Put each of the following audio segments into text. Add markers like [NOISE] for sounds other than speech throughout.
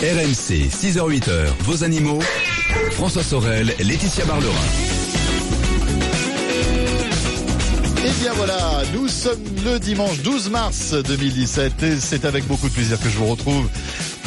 RMC, 6h-8h, vos animaux. François Sorel, Laetitia Barlerin. Et bien voilà, nous sommes le dimanche 12 mars 2017 et c'est avec beaucoup de plaisir que je vous retrouve.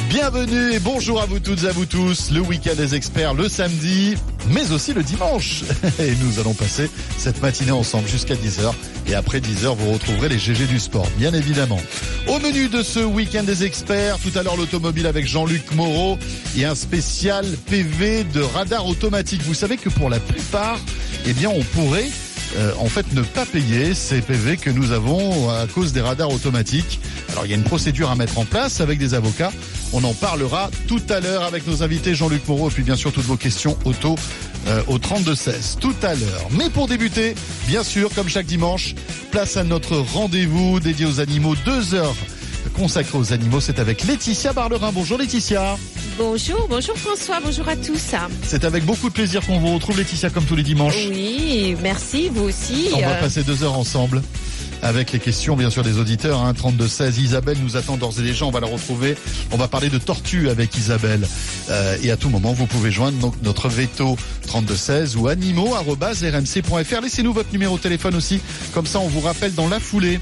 Bienvenue et bonjour à vous toutes et à vous tous. Le week-end des experts le samedi, mais aussi le dimanche. [LAUGHS] Et nous allons passer cette matinée ensemble jusqu'à 10h. Et après 10h, vous retrouverez les GG du sport, bien évidemment. Au menu de ce week-end des experts, tout à l'heure l'automobile avec Jean-Luc Moreau et un spécial PV de radar automatique. Vous savez que pour la plupart, eh bien, on pourrait euh, en fait ne pas payer ces PV que nous avons à cause des radars automatiques. Alors il y a une procédure à mettre en place avec des avocats. On en parlera tout à l'heure avec nos invités Jean-Luc Moreau et puis bien sûr toutes vos questions auto euh, au 32-16 tout à l'heure. Mais pour débuter, bien sûr, comme chaque dimanche, place à notre rendez-vous dédié aux animaux, deux heures consacrées aux animaux. C'est avec Laetitia Barlerin. Bonjour Laetitia. Bonjour, bonjour François, bonjour à tous. C'est avec beaucoup de plaisir qu'on vous retrouve Laetitia comme tous les dimanches. Oui, merci, vous aussi. On va Euh, passer deux heures ensemble avec les questions bien sûr des auditeurs. Hein, 32-16. Isabelle nous attend d'ores et déjà. On va la retrouver. On va parler de tortue avec Isabelle. Euh, et à tout moment, vous pouvez joindre donc notre veto 32-16 ou animaux.rmc.fr. Laissez-nous votre numéro de téléphone aussi. Comme ça, on vous rappelle dans la foulée.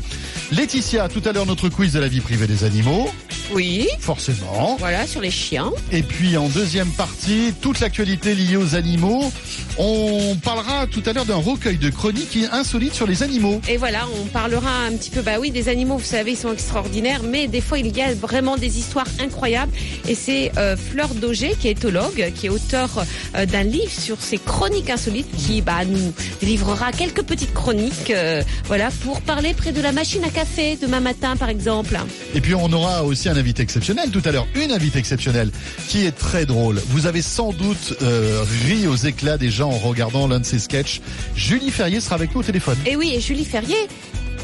Laetitia, tout à l'heure, notre quiz de la vie privée des animaux. Oui, Forcément. voilà, sur les chiens. Et puis en deuxième partie, toute l'actualité liée aux animaux. On parlera tout à l'heure d'un recueil de chroniques insolites sur les animaux. Et voilà, on parlera un petit peu, bah oui, des animaux, vous savez, ils sont extraordinaires, mais des fois, il y a vraiment des histoires incroyables. Et c'est euh, Fleur Daugé, qui est éthologue, qui est auteur euh, d'un livre sur ces chroniques insolites, qui bah, nous livrera quelques petites chroniques, euh, voilà, pour parler près de la machine à café demain matin, par exemple. Et puis on aura aussi un invité exceptionnel tout à l'heure, une invitée exceptionnelle qui est très drôle. Vous avez sans doute euh, ri aux éclats déjà en regardant l'un de ses sketchs. Julie Ferrier sera avec nous au téléphone. Et oui, et Julie Ferrier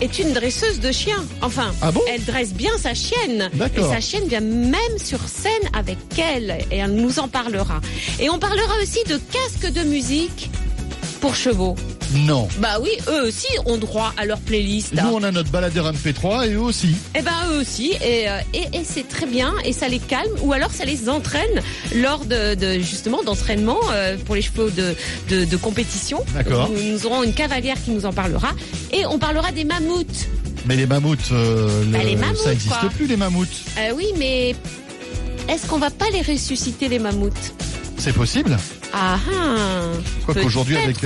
est une dresseuse de chiens. Enfin, Ah bon elle dresse bien sa chienne. Et sa chienne vient même sur scène avec elle. Et elle nous en parlera. Et on parlera aussi de casques de musique pour chevaux. Non. Bah oui, eux aussi ont droit à leur playlist. Nous on a notre baladeur MP3 et eux aussi. Et ben eux aussi, et, euh, et, et c'est très bien, et ça les calme, ou alors ça les entraîne lors de, de justement d'entraînement euh, pour les chevaux de, de, de compétition. D'accord. Nous, nous aurons une cavalière qui nous en parlera, et on parlera des mammouths. Mais les mammouths, euh, Bah, le- les mammouths, ça n'existe plus les mammouths. Euh, oui, mais est-ce qu'on va pas les ressusciter les mammouths? C'est possible Ah ah Quoi qu'aujourd'hui, avec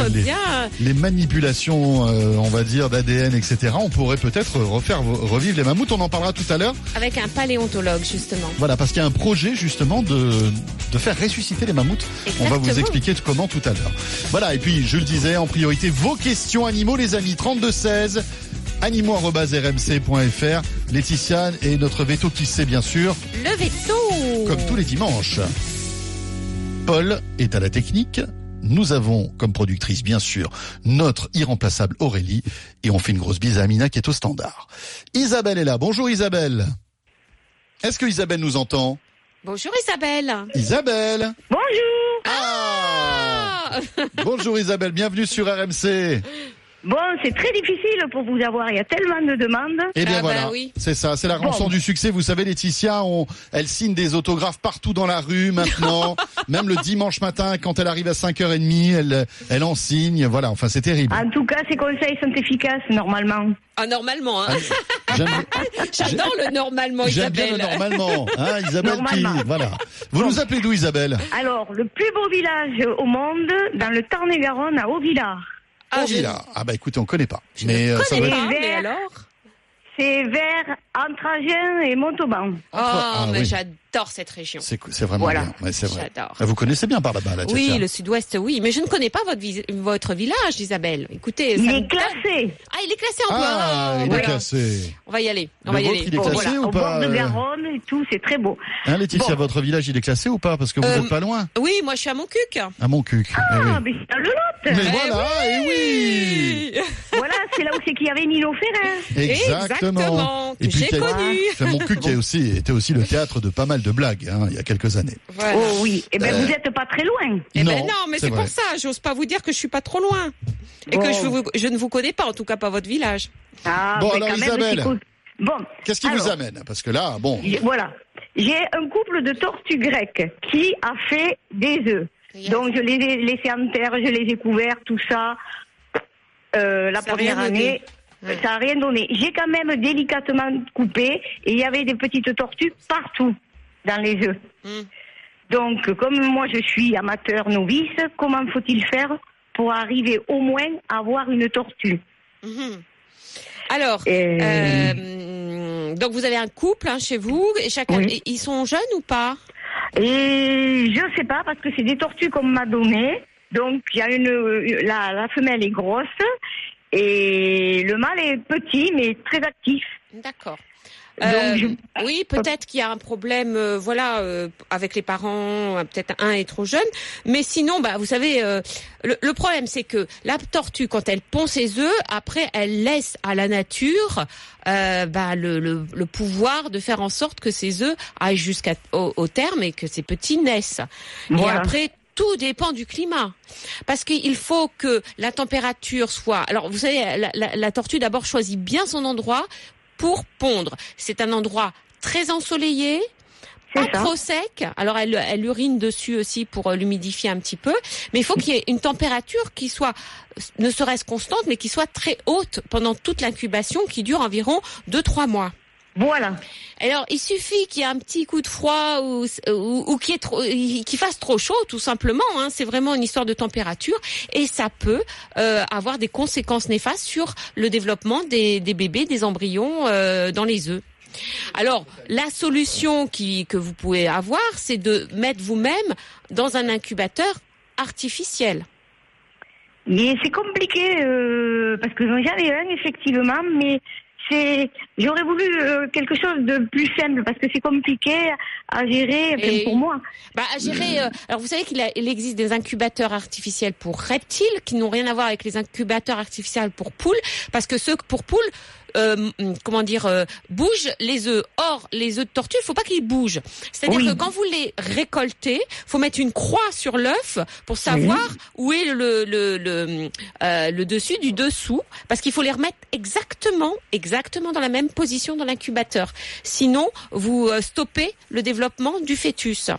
les- manipulations, euh, on va dire, d'ADN, etc., on pourrait peut-être refaire revivre les mammouths. On en parlera tout à l'heure. Avec un paléontologue justement. Voilà, parce qu'il y a un projet justement de, de faire ressusciter les mammouths. On va vous expliquer comment tout à l'heure. Voilà, et puis je le disais, en priorité, vos questions animaux, les amis, 3216 animaux.rmc.fr. Laetitia et notre veto qui sait bien sûr, Le veto. comme tous les dimanches. Paul est à la technique. Nous avons comme productrice, bien sûr, notre irremplaçable Aurélie. Et on fait une grosse bise à Amina qui est au standard. Isabelle est là. Bonjour Isabelle. Est-ce que Isabelle nous entend? Bonjour Isabelle. Isabelle Bonjour. Ah Ah [LAUGHS] Bonjour Isabelle, bienvenue sur RMC. Bon, c'est très difficile pour vous avoir. Il y a tellement de demandes. Eh bien Ah bah voilà, oui. c'est ça, c'est la Bon. rançon du succès. Vous savez, Laetitia, on, elle signe des autographes partout dans la rue maintenant. [LAUGHS] Même le dimanche matin, quand elle arrive à 5h30, elle, elle en signe. Voilà, enfin c'est terrible. En tout cas, ces conseils sont efficaces normalement. Ah, normalement, hein. [LAUGHS] J'aime J'adore le normalement j'aime bien Isabelle. le normalement. Hein, Isabelle Normalement. qui... Voilà. Vous nous appelez d'où Isabelle? Alors, le plus beau village au monde, dans le Tarn-et-Garonne, à Haut-Villard. Ah, Villa. Ah bah écoutez, on connaît pas. Je mais ne euh, ça doit pas, être- mais alors? C'est vers Entragen et Montauban. Oh, Ah, mais oui. j'adore cette région. C'est c'est vraiment Voilà. bien. Ouais, c'est vrai. J'adore. Ah, Vous connaissez bien par là-bas, là, Oui, Tchatcha. le sud-ouest, oui. Mais je ne connais pas votre, vis- votre village, Isabelle. Écoutez, Il est classé. Ah, il est classé en Ah, point. il est Voilà. classé. On va y aller. On Le va y aller. il est Bon, classé voilà. ou Au pas bord de euh, Garonne et tout, c'est très beau. Hein, Laetitia, Bon. votre village, il est classé ou pas? Parce que vous Euh, n'êtes pas loin. Oui, moi, je suis à Montcuq. À Montcuq. Eh Ah, oui. mais c'est le Lot. Mais voilà, et oui [LAUGHS] Voilà, c'est là où c'est qu'il y avait Nino Ferrer. Exactement, que Et puis j'ai connu. Enfin, Montcuq qui a [LAUGHS] aussi, était aussi le théâtre de pas mal de blagues hein, il y a quelques années. Voilà. Oh oui. Eh ben, Euh. vous n'êtes pas très loin. Eh ben Non, non, mais c'est pour ça, j'ose pas vous dire que je suis pas trop loin. Et Bon. que je, vous- je ne vous connais pas, en tout cas pas votre village. Ah, Bon, mais alors, Isabelle. Bon. Qu'est-ce qui alors, vous amène? Parce que là, bon, Voilà. J'ai un couple de tortues grecques qui a fait des œufs. Yes. Donc je les ai laissés en terre, je les ai couverts, tout ça. Euh, la Ça première année, Ouais. ça n'a rien donné. J'ai quand même délicatement coupé et il y avait des petites tortues partout dans les œufs. Hmm. Donc, comme moi je suis amateur novice, comment faut-il faire pour arriver au moins à avoir une tortue Mhm. Alors, euh, donc vous avez un couple hein, chez vous, et chacun, Oui. ils sont jeunes ou pas Et je sais pas parce que c'est des tortues qu'on m'a donné. Donc il y a une la, la femelle est grosse et le mâle est petit mais très actif. D'accord. Donc, Euh, je- Oui, peut-être qu'il y a un problème, euh, voilà, euh, avec les parents. euh, Peut-être un est trop jeune, mais sinon, bah, vous savez, euh, le, le problème, c'est que la tortue, quand elle pond ses œufs, après, elle laisse à la nature euh, bah, le, le, le pouvoir de faire en sorte que ses œufs aillent jusqu'au au terme et que ses petits naissent. Et après, tout dépend du climat. Parce qu'il faut que la température soit... Alors, vous savez, la, la- la tortue, d'abord, choisit bien son endroit pour pondre. C'est un endroit très ensoleillé, pas ça. trop sec. Alors, elle, elle urine dessus aussi pour euh, l'humidifier un petit peu. Mais il faut qu'il y ait une température qui soit, ne serait-ce constante, mais qui soit très haute pendant toute l'incubation, qui dure environ 2-3 mois. Voilà. Alors, il suffit qu'il y ait un petit coup de froid ou, ou, ou qu'il qu'il fasse trop chaud, tout simplement. Hein. C'est vraiment une histoire de température et ça peut euh, avoir des conséquences néfastes sur le développement des, des bébés, des embryons euh, dans les œufs. Alors, la solution qui, que vous pouvez avoir, c'est de mettre vous-même dans un incubateur artificiel. C'est compliqué euh, parce que j'en ai un effectivement, mais c'est j'aurais voulu euh, quelque chose de plus simple parce que c'est compliqué à gérer enfin, pour moi. Bah, à gérer. euh, alors, vous savez qu'il a- il existe des incubateurs artificiels pour reptiles qui n'ont rien à voir avec les incubateurs artificiels pour poules, parce que ceux pour poules, euh, hum, comment dire, euh, bougent les œufs. Or, les œufs de tortue, il faut pas qu'ils bougent. C'est-à-dire Oui. que quand vous les récoltez, faut mettre une croix sur l'œuf pour savoir où est le le le, euh, le dessus du dessous, parce qu'il faut les remettre exactement, exactement dans la même position dans l'incubateur. Sinon, vous euh, stoppez le développement du fœtus.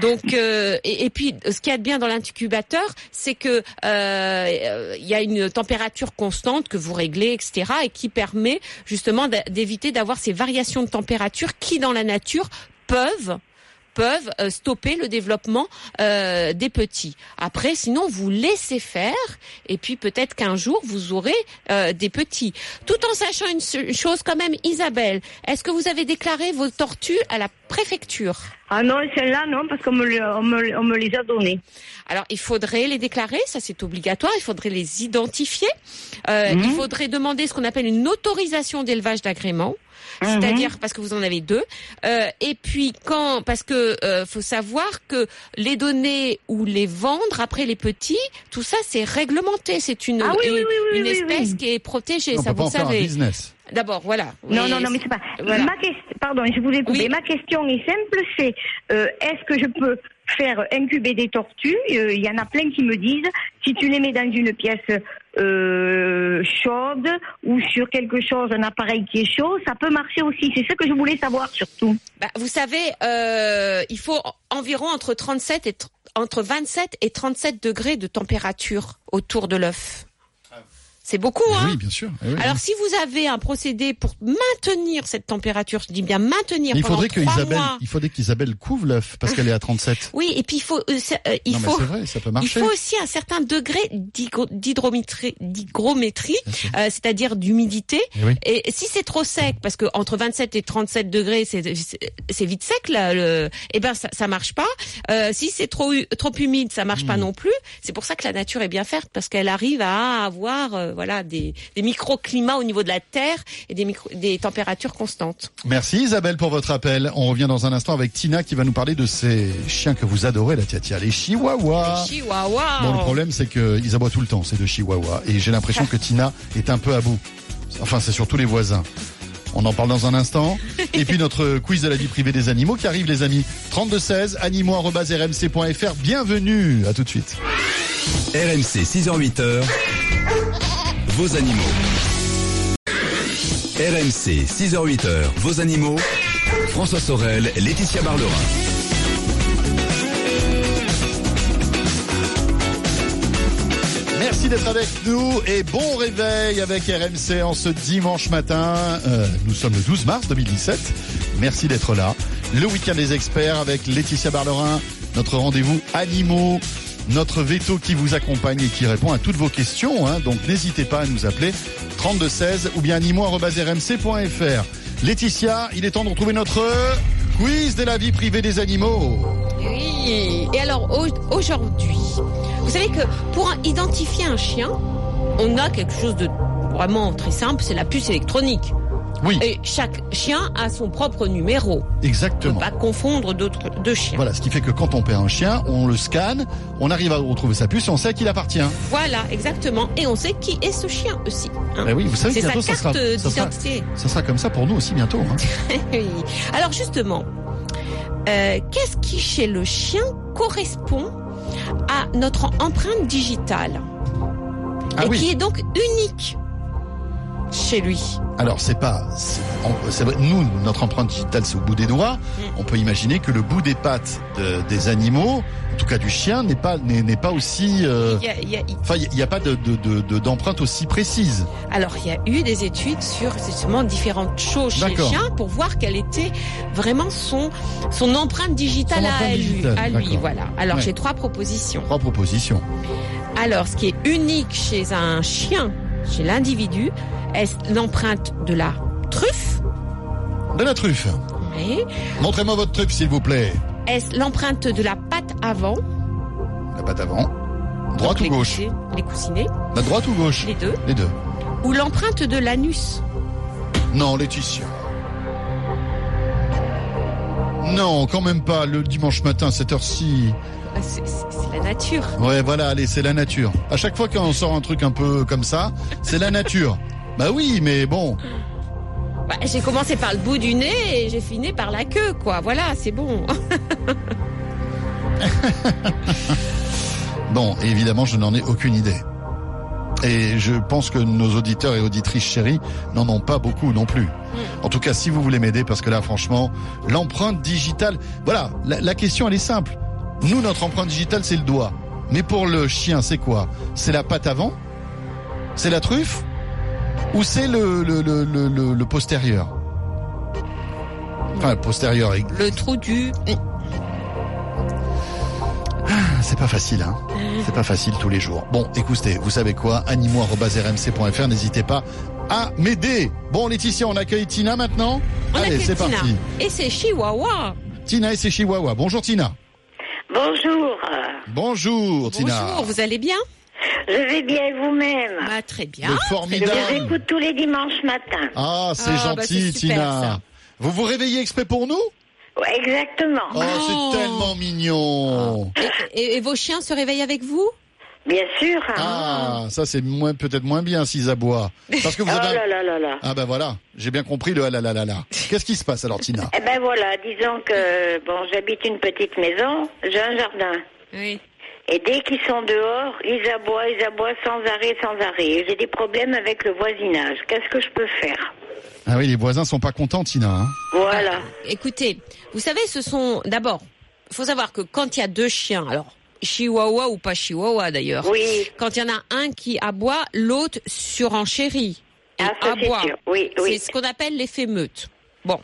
Donc euh, et, puis ce qu'il y de bien dans l'incubateur, c'est que euh, il y a une température constante que vous réglez, etc., et qui permet justement d'éviter d'avoir ces variations de température qui dans la nature peuvent peuvent euh, stopper le développement euh, des petits. Après, sinon, vous laissez faire, et puis peut-être qu'un jour, vous aurez euh, des petits. Tout en sachant une, se- une chose quand même, Isabelle, est-ce que vous avez déclaré vos tortues à la préfecture? Ah non, celle-là non parce qu'on me, on me, on me les a données. Alors, il faudrait les déclarer, ça c'est obligatoire, il faudrait les identifier, Euh, Mhm. il faudrait demander ce qu'on appelle une autorisation d'élevage d'agrément. Mhm. C'est-à-dire parce que vous en avez deux, Euh, et puis quand parce que euh, faut savoir que les donner ou les vendre après les petits, tout ça c'est réglementé, c'est une Ah oui, oui, une, oui, oui, une oui, espèce oui. qui est protégée, On ça peut pas vous en faire un savez. business. D'abord, voilà. Non, Oui, non, non, mais c'est pas. voilà. Ma question, pardon, je vous ai coupé. Oui. Ma question est simple, c'est euh, est-ce que je peux faire incuber des tortues? Euh, Il y en a plein qui me disent si tu les mets dans une pièce euh, chaude ou sur quelque chose, un appareil qui est chaud, ça peut marcher aussi. C'est ce que je voulais savoir surtout. Bah, vous savez, euh, il faut environ entre 37 et tr- entre 27 et 37 degrés de température autour de l'œuf. C'est beaucoup, hein Oui, bien sûr. Eh oui, Alors oui. si vous avez un procédé pour maintenir cette température, je dis bien maintenir Mais il pendant que trois Isabelle, mois. il faudrait qu'Isabelle couvre l'œuf parce qu'elle est à 37. Oui, et puis il faut, euh, euh, il non, faut, vrai, ça peut il marcher. faut aussi un certain degré d'hygrométrie, euh, c'est-à-dire d'humidité. Eh oui. Et si c'est trop sec, parce que entre 27 et 37 degrés, c'est vite sec là, le, eh ben ça, ça marche pas. Euh, si c'est trop trop humide, ça marche pas Hmm. non plus. C'est pour ça que la nature est bien faite, parce qu'elle arrive à avoir voilà des, des microclimats au niveau de la terre et des micro, des températures constantes. Merci Isabelle pour votre appel. On revient dans un instant avec Tina qui va nous parler de ces chiens que vous adorez, la tia tia, les chihuahuas. Les chihuahuas. Bon, le problème, c'est qu'ils aboient tout le temps, ces deux chihuahuas. Et j'ai l'impression que Tina est un peu à bout. Enfin, c'est surtout les voisins. On en parle dans un instant. Et puis notre quiz de la vie privée des animaux qui arrive, les amis. 3216, animaux.rmc.fr. Bienvenue. À tout de suite. RMC 6h-8h, vos animaux. RMC 6h-8h, vos animaux. François Sorel, Laetitia Barlerin. Merci d'être avec nous et bon réveil avec RMC en ce dimanche matin. Euh, nous sommes le 12 mars 2017. Merci d'être là. Le week-end des experts avec Laetitia Barlerin, notre rendez-vous animaux, notre veto qui vous accompagne et qui répond à toutes vos questions. hein. Donc n'hésitez pas à nous appeler 3216 ou bien animaux.rmc.fr. Laetitia, il est temps de retrouver notre quiz de la vie privée des animaux. Oui. Et alors au- aujourd'hui, vous savez que pour identifier un chien, on a quelque chose de vraiment très simple, c'est la puce électronique. Oui, Et chaque chien a son propre numéro. On ne exactement. peut pas confondre d'autres deux chiens. Voilà, ce qui fait que quand on perd un chien, on le scanne, on arrive à retrouver sa puce et on sait à qui il appartient. Voilà, exactement. Et on sait qui est ce chien aussi. hein. Eh oui, vous savez que C'est sa bientôt ça carte sera, ça, sera, ça sera comme ça pour nous aussi bientôt. hein. [LAUGHS] Oui. Alors justement, euh, qu'est-ce qui chez le chien correspond à notre empreinte digitale? Ah et oui. qui est donc unique chez lui Alors c'est pas, on- nous notre empreinte digitale c'est au bout des doigts. Mm. On peut imaginer que le bout des pattes de- des animaux, en tout cas du chien, n'est pas n'est pas aussi. euh, Il y a- y a- Enfin, il n'y a pas de de- de- de- d'empreinte aussi précise. Alors, il y a eu des études sur justement différentes choses chez le chien pour voir quelle était vraiment son son empreinte digitale Son à empreinte digitale, à lui, voilà. Alors, Ouais. j'ai trois propositions. Trois propositions. Alors, ce qui est unique chez un chien, chez l'individu, est l'empreinte de la truffe. De la truffe. Oui. Montrez-moi votre truffe s'il vous plaît. Est-ce l'empreinte de la patte avant La patte avant. Droite donc ou gauche Les coussinets, La droite ou gauche les deux. Les deux. Ou l'empreinte de l'anus Non, Laetitia. Non, quand même pas. Le dimanche matin, cette heure-ci. Ah, c'est la nature. Ouais, voilà, allez, c'est la nature. À chaque fois qu'on sort un truc un peu comme ça, c'est la nature. [LAUGHS] Bah oui, mais bon. Bah, j'ai commencé par le bout du nez et j'ai fini par la queue, quoi. Voilà, c'est bon. [LAUGHS] Bon, évidemment, je n'en ai aucune idée. Et je pense que nos auditeurs et auditrices chéris n'en ont pas beaucoup non plus. En tout cas, si vous voulez m'aider, parce que là, franchement, l'empreinte digitale, voilà, la, la question, elle est simple. Nous, notre empreinte digitale, c'est le doigt. Mais pour le chien, c'est quoi? C'est la patte avant C'est la truffe? Ou c'est le, le, le, le, le- le postérieur Enfin, le postérieur, Le trou du... c'est pas facile, hein C'est pas facile tous les jours. Bon, écoutez, vous savez quoi? Animaux.rmc.fr, n'hésitez pas à m'aider. Bon, Laetitia, on accueille Tina maintenant? On Allez, c'est parti. Et c'est Chihuahua. Tina et ses chihuahuas. Bonjour Tina. Bonjour. Bonjour Tina. Bonjour, vous allez bien? Je vais bien et vous-même. Bah, Très bien. Le Je vous formidable. écoute tous les dimanches matins. Ah, c'est Ah, bah, gentil super, Tina. ça. Vous vous réveillez exprès pour nous? Ouais, exactement. Oh, Oh. c'est tellement mignon. Et, et- et vos chiens se réveillent avec vous? Bien sûr. Ah, ça c'est moins peut-être moins bien s'ils aboient. Parce que vous [LAUGHS] oh avez... là là là là. Ah ben voilà, j'ai bien compris le ah là là là là. Qu'est-ce qui se passe alors Tina? Eh ben voilà, disons que bon, j'habite une petite maison, j'ai un jardin. Oui. Et dès qu'ils sont dehors, ils aboient, ils aboient sans arrêt, sans arrêt. J'ai des problèmes avec le voisinage. Qu'est-ce que je peux faire Ah oui, les voisins sont pas contents Tina. hein. Voilà. Écoutez, vous savez, ce sont d'abord, il faut savoir que quand il y a deux chiens, alors chihuahua ou pas chihuahua d'ailleurs, Oui. quand il y en a un qui aboie, l'autre surenchérit Ah, aboie. Oui, oui. C'est ce qu'on appelle l'effet meute. Bon,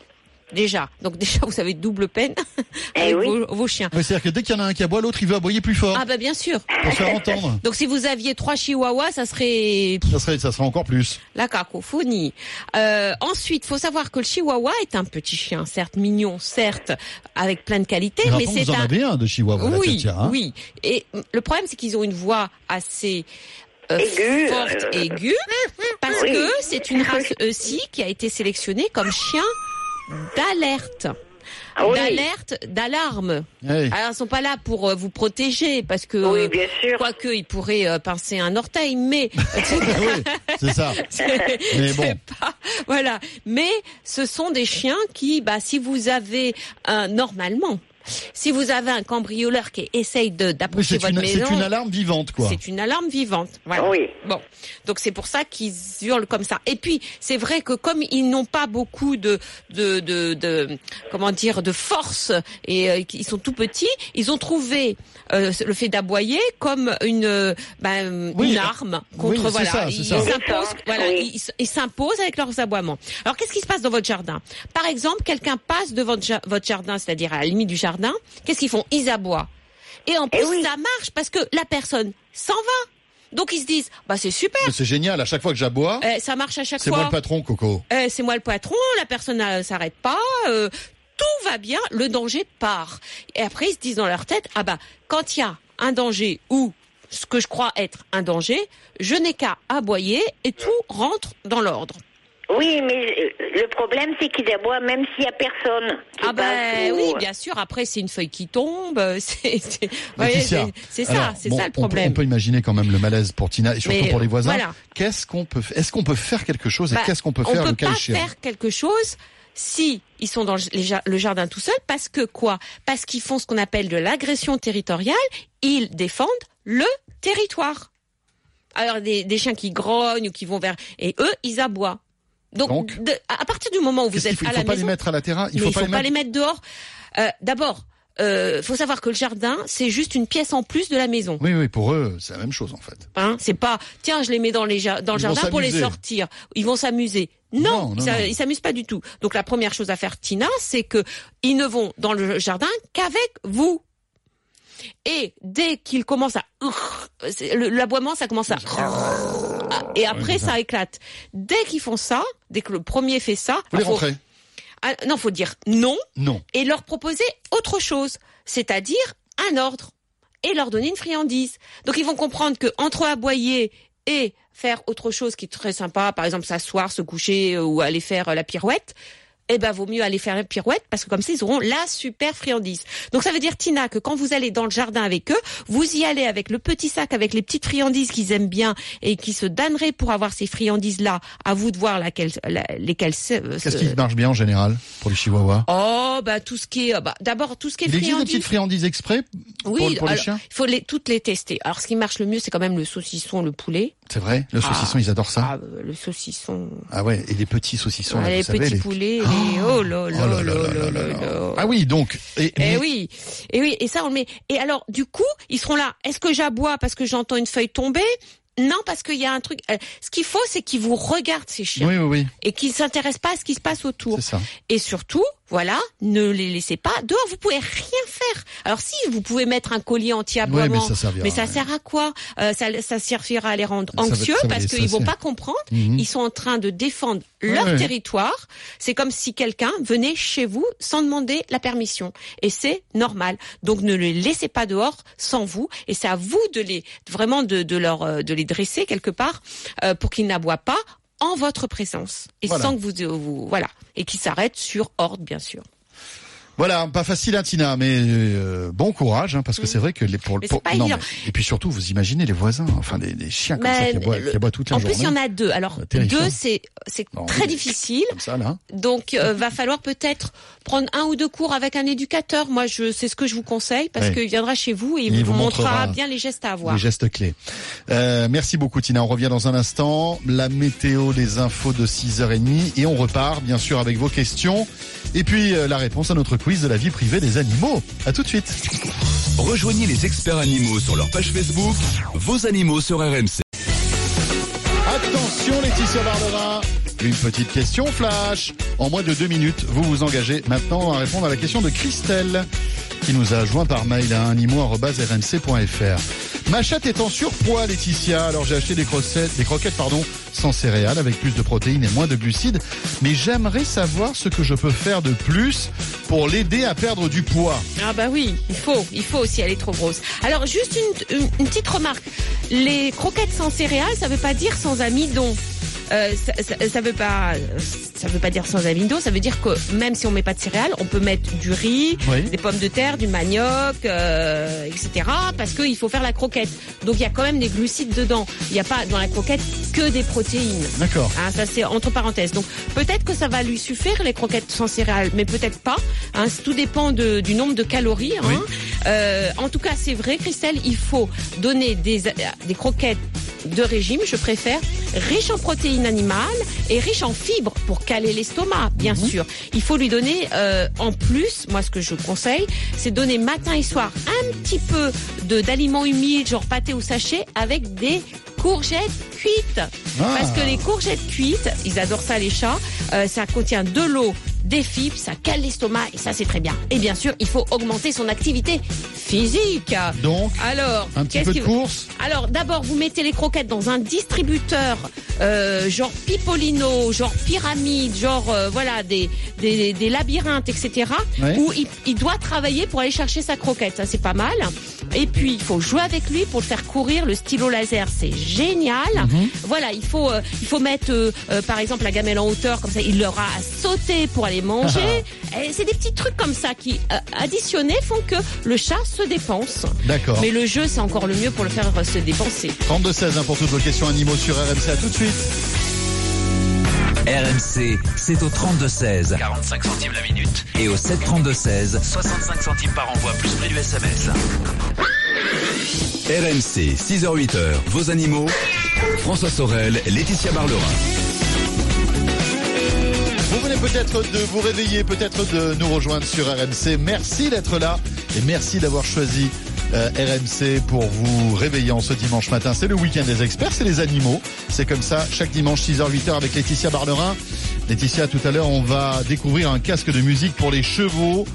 déjà, donc déjà vous avez double peine [LAUGHS] Eh avec oui. vos, vos chiens. C'est-à-dire que dès qu'il y en a un qui aboie, l'autre il veut aboyer plus fort Ah bah bien sûr. pour se faire entendre. [LAUGHS] Donc si vous aviez trois chihuahuas, ça serait Ça serait, ça serait encore plus. la cacophonie. Euh, ensuite, faut savoir que le chihuahua est un petit chien, certes mignon, certes avec plein de qualités, Mais c'est vous en un avez un de Chihuahua, la oui, hein. oui. Et le problème, c'est qu'ils ont une voix assez euh, Aiguë, forte, euh, aiguë, [LAUGHS] parce oui. que c'est une race aussi qui a été sélectionnée comme chien d'alerte, Ah oui. d'alerte, d'alarme. Alors, ils sont pas là pour euh, vous protéger, parce que Oui, bien sûr. quoique ils pourraient euh, pincer un orteil, mais [LAUGHS] oui, c'est ça. [LAUGHS] Mais bon. pas voilà. Mais ce sont des chiens qui, bah, si vous avez un normalement, si vous avez un cambrioleur qui essaye de Oui, d'approcher c'est votre une, maison, c'est une alarme vivante, quoi. c'est une alarme vivante. Voilà. Oui. Bon, donc c'est pour ça qu'ils hurlent comme ça. Et puis c'est vrai que comme ils n'ont pas beaucoup de de de, de comment dire de force et euh, qu'ils sont tout petits, ils ont trouvé euh, le fait d'aboyer comme une ben, Oui, une arme oui, contre c'est voilà. ça, c'est ils s'imposent voilà, oui. ils ils s'imposent avec leurs aboiements. Alors qu'est-ce qui se passe dans votre jardin? Par exemple, quelqu'un passe devant votre jardin, c'est-à-dire à la limite du jardin. Qu'est-ce qu'ils font? Ils aboient. Et en plus, Eh oui. ça marche parce que la personne s'en va. Donc ils se disent, bah c'est super, C'est génial. À chaque fois que j'aboie, Eh, ça marche à chaque c'est moi fois. le patron, Coco. Eh, c'est moi le patron, la personne ne s'arrête pas, euh, tout va bien, le danger part. Et après ils se disent dans leur tête, ah bah quand il y a un danger ou ce que je crois être un danger, je n'ai qu'à aboyer et tout rentre dans l'ordre. Oui, mais euh, le problème, c'est qu'ils aboient même s'il y a personne. qui Ah ben oui, bien sûr. Après, c'est une feuille qui tombe. euh, [LAUGHS] C'est alors, ça, c'est bon, ça on le peut- problème. On peut, imaginer quand même le malaise pour Tina et surtout Mais, pour les voisins. voilà. Qu'est-ce qu'on peut, est-ce qu'on peut faire quelque chose et Bah, qu'est-ce qu'on peut on faire peut le cas pas faire quelque chose si ils sont dans le jardin tout seuls parce que quoi? Parce qu'ils font ce qu'on appelle de l'agression territoriale. Ils défendent le territoire. Alors des, des chiens qui grognent ou qui vont vers et eux ils aboient. Donc, Donc de- à partir du moment où vous êtes faut, à il la faut pas maison, les mettre à la terrasse. Il faut il pas faut les pas mettre. les mettre dehors. Euh, D'abord, euh, faut savoir que le jardin c'est juste une pièce en plus de la maison. Oui, oui, pour eux, c'est la même chose en fait. Hein, c'est pas tiens, je les mets dans les ja- dans le jardin pour les sortir. Ils vont s'amuser. Non, Non, non, ça- non. ils s'amusent pas du tout. Donc la première chose à faire Tina, c'est que ils ne vont dans le jardin qu'avec vous. Et dès qu'ils commencent à l'aboiement ça commence à et après ça. éclate. Dès qu'ils font ça, dès que le premier fait ça, Vous les faut- rentrez ah, non, faut dire non Non. et leur proposer autre chose, c'est-à-dire un ordre et leur donner une friandise. Donc ils vont comprendre que entre aboyer et faire autre chose qui est très sympa, par exemple s'asseoir, se coucher euh, ou aller faire euh, la pirouette, eh ben vaut mieux aller faire la pirouette parce que comme ça ils auront la super friandise. Donc ça veut dire Tina que quand vous allez dans le jardin avec eux, vous y allez avec le petit sac avec les petites friandises qu'ils aiment bien et qui se donneraient pour avoir ces friandises là. À vous de voir laquelle, la- lesquelles. euh, Qu'est-ce qui marche bien en général pour les chihuahuas? Oh bah tout ce qui est bah, d'abord tout ce qui est Il existe des petites friandises exprès oui, pour, pour les alors, chiens? il faut les toutes les tester. Alors ce qui marche le mieux c'est quand même le saucisson, le poulet. C'est vrai Le saucisson, ils adorent ça Ah, euh, le saucisson. Ah ouais, et les petits saucissons, là, Ah, les vous petits poulets, les oh là là Oh là. Ah oui, donc. Et, Eh oui, et oui, et ça on le met. Et alors, du coup, ils seront là. Est-ce que j'aboie parce que j'entends une feuille tomber? Non, parce qu'il y a un truc. euh, ce qu'il faut, c'est qu'ils vous regardent ces chiens Oui, oui, oui, et qu'ils s'intéressent pas à ce qui se passe autour. c'est ça. Et surtout, voilà, ne les laissez pas dehors. Vous pouvez rien faire. Alors si vous pouvez mettre un collier Ouais, anti-aboiement, mais ça servira. mais ça ouais. sert à quoi? Euh, ça, ça servira à les rendre anxieux ça va parce qu'ils vont pas comprendre. Mhm. Ils sont en train de défendre leur ouais. territoire. C'est comme si quelqu'un venait chez vous sans demander la permission. Et c'est normal. Donc ne les laissez pas dehors sans vous. Et c'est à vous de les vraiment de, de leur euh, de les dresser quelque part euh, pour qu'ils n'aboient pas en votre présence et Voilà. sans que vous, vous voilà et qu'ils s'arrêtent sur ordre bien sûr. Voilà, pas facile, hein, Tina, mais euh, bon courage, hein, parce que c'est vrai que les pour, Mm. Mais pour- c'est pas non, évident. mais- et puis surtout, vous imaginez les voisins, enfin des, des chiens comme ça qui aboient, le- qui aboient toute la en journée. plus, il y en a deux. Alors Euh, deux, c'est c'est très oui. difficile. Comme ça, là. Donc, euh, va falloir peut-être prendre un ou deux cours avec un éducateur. Moi, je c'est ce que je vous conseille parce qu'il viendra chez vous et il, vous vous montrera montrera bien les gestes à avoir. Les gestes clés. Euh, merci beaucoup, Tina. On revient dans un instant. La météo, les infos de 6h30. Et on repart, bien sûr, avec vos questions. Et puis, euh, la réponse à notre quiz de la vie privée des animaux. À tout de suite. Rejoignez les experts animaux sur leur page Facebook, vos animaux sur RMC. Attention, Laetitia Barlerin. Une petite question flash. En moins de deux minutes, vous vous engagez maintenant à répondre à la question de Christelle, qui nous a joint par mail à animaux.rmc.fr. Ma chatte est en surpoids, Laetitia. Alors j'ai acheté des croquettes, des croquettes pardon, sans céréales, avec plus de protéines et moins de glucides. Mais j'aimerais savoir ce que je peux faire de plus pour l'aider à perdre du poids. Ah bah oui, il faut, il faut si elle est trop grosse. Alors juste une, une- petite remarque. Les croquettes sans céréales, ça veut pas dire sans amidon. Euh, ça, ça, ça veut pas, ça ça veut pas dire sans amidon, ça veut dire que même si on met pas de céréales, on peut mettre du riz, Oui. des pommes de terre, du manioc, euh, etc. Parce qu'il faut faire la croquette. Donc il y a quand même des glucides dedans. Il n'y a pas dans la croquette que des protéines. D'accord. Hein, ça c'est entre parenthèses. Donc peut-être que ça va lui suffire les croquettes sans céréales, mais peut-être pas. Hein, tout dépend de- du nombre de calories. hein. Oui. Euh, en tout cas, c'est vrai, Christelle, il faut donner des, des croquettes de régime, je préfère, riches en protéines animales et riches en fibres pour caler l'estomac, bien Mhm. sûr. Il faut lui donner euh, en plus, moi ce que je conseille, c'est donner matin et soir un petit peu de d'aliments humides, genre pâté ou sachet, avec des courgettes cuites. Ah. Parce que les courgettes cuites, ils adorent ça les chats, euh, ça contient de l'eau, des fibres, ça cale l'estomac et ça c'est très bien. Et bien sûr, il faut augmenter son activité physique. Donc, Alors, un petit peu de course. alors d'abord vous mettez les croquettes dans un distributeur euh, genre Pipolino, genre pyramide, genre euh, voilà des, des, des labyrinthes, etc. Ouais. Où il, il doit travailler pour aller chercher sa croquette, ça c'est pas mal. Et puis il faut jouer avec lui pour le faire courir. Le stylo laser c'est génial. Mhm. Voilà, il faut euh, il faut mettre par exemple la gamelle en hauteur comme ça, il aura à sauter pour aller manger. Et c'est des petits trucs comme ça qui euh, additionnés font que le chat se dépense. D'accord. Mais le jeu, c'est encore le mieux pour le faire euh, se dépenser. 32-16 hein, pour toutes vos questions animaux sur RMC. À tout de suite. RMC, c'est au 32-16. 45 centimes la minute. Et au 732-16. 65 centimes par envoi, plus prix du SMS. RMC, 6h-8h, vos animaux. François Sorel, Laetitia Barlerin. Vous venez peut-être de vous réveiller, peut-être de nous rejoindre sur RMC. Merci d'être là et merci d'avoir choisi euh, RMC pour vous réveiller en ce dimanche matin. C'est le week-end des experts, c'est les animaux. C'est comme ça, chaque dimanche 6h, 8h avec Laetitia Barlerin. Laetitia, tout à l'heure, on va découvrir un casque de musique pour les chevaux.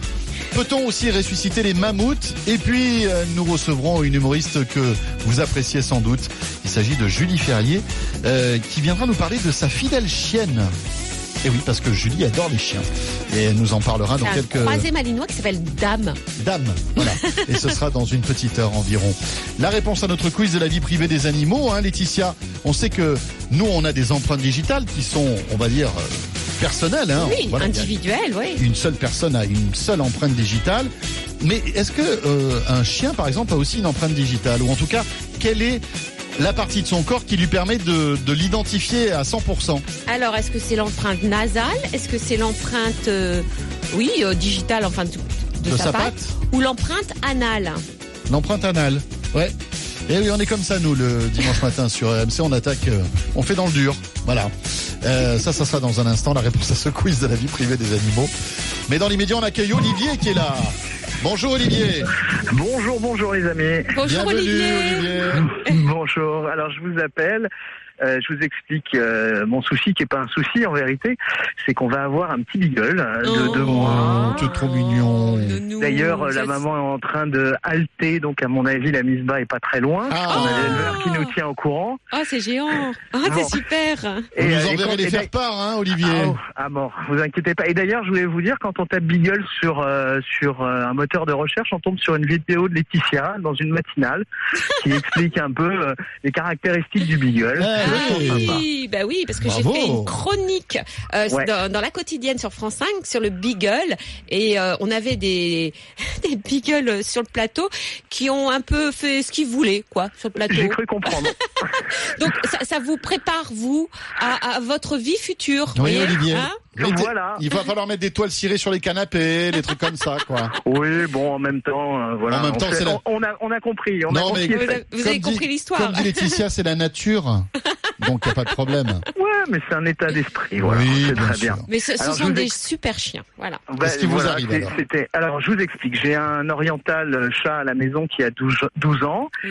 Peut-on aussi ressusciter les mammouths? Et puis, euh, nous recevrons une humoriste que vous appréciez sans doute. Il s'agit de Julie Ferrier, euh, qui viendra nous parler de sa fidèle chienne. Et oui, parce que Julie adore les chiens. Et elle nous en parlera dans un quelques croisé malinois qui s'appelle Dame. dames. Voilà. Et ce sera dans une petite heure environ. La réponse à notre quiz de la vie privée des animaux, hein, Laetitia. On sait que nous, on a des empreintes digitales qui sont, on va dire, euh, personnelles. Hein. Oui, Voilà, il y a- individuel, oui. une seule personne a une seule empreinte digitale. Mais est-ce que euh, un chien, par exemple, a aussi une empreinte digitale? Ou en tout cas, quelle est la partie de son corps qui lui permet de, de l'identifier à 100% Alors, est-ce que c'est l'empreinte nasale? Est-ce que c'est l'empreinte, euh, oui, euh, digitale, enfin, de, de De sa, sa patte, patte Ou l'empreinte anale? L'empreinte anale. Ouais. Et oui, on est comme ça, nous, le dimanche matin sur RMC. On attaque, euh, on fait dans le dur. Voilà. Euh, ça, ça sera dans un instant, la réponse à ce quiz de la vie privée des animaux. Mais dans l'immédiat, on accueille Olivier qui est là. Bonjour Olivier. Bonjour, bonjour les amis. Bonjour Bienvenue Olivier. Olivier. Bonjour. Alors je vous appelle. Euh, je vous explique euh, mon souci qui est pas un souci en vérité, c'est qu'on va avoir un petit beagle euh, de deux Oh. mois. Oh, t'es trop mignon. D'ailleurs, la maman est en train de halter, donc à mon avis, la mise bas est pas très loin. Ah. On a Oh. l'éleveur qui nous tient au courant. Ah, c'est géant. Ah, Bon. c'est super. Vous Et, euh, et enverrez quand- les et faire part, hein, Olivier. Ah, oh, bon, vous inquiétez pas. Et d'ailleurs, je voulais vous dire, quand on tape Beagle sur euh, sur euh, un moteur de recherche, on tombe sur une vidéo de Laetitia dans une matinale qui explique un peu euh, les caractéristiques du Beagle. Ah, oui, bah oui, parce que j'ai fait une chronique euh, Ouais. dans, dans la quotidienne sur France 5 sur le Beagle et euh, on avait des [LAUGHS] des Beagles sur le plateau qui ont un peu fait ce qu'ils voulaient quoi sur le plateau. J'ai cru comprendre. [LAUGHS] Donc ça, ça vous prépare vous à, à votre vie future. Oui, voyez, Olivier. hein? Voilà. Il va falloir mettre des toiles cirées sur les canapés, des trucs comme ça, quoi. [LAUGHS] Oui, bon, en même temps, euh, voilà. En même on, temps, fait- c'est la- on, on a on a compris. On a Non, compris. mais- vous avez, vous compris l'histoire. Comme dit Laetitia, c'est la nature. [LAUGHS] Donc, il n'y a pas de problème. Ouais, mais c'est un état d'esprit. Voilà, oui, c'est très sûr. bien. Mais ce, ce Alors, sont des ex- super chiens. Voilà. Qu'est-ce qui vous voilà, arrive, alors? c'était- alors, je vous explique. J'ai un oriental chat à la maison qui a 12, 12 ans. Oui.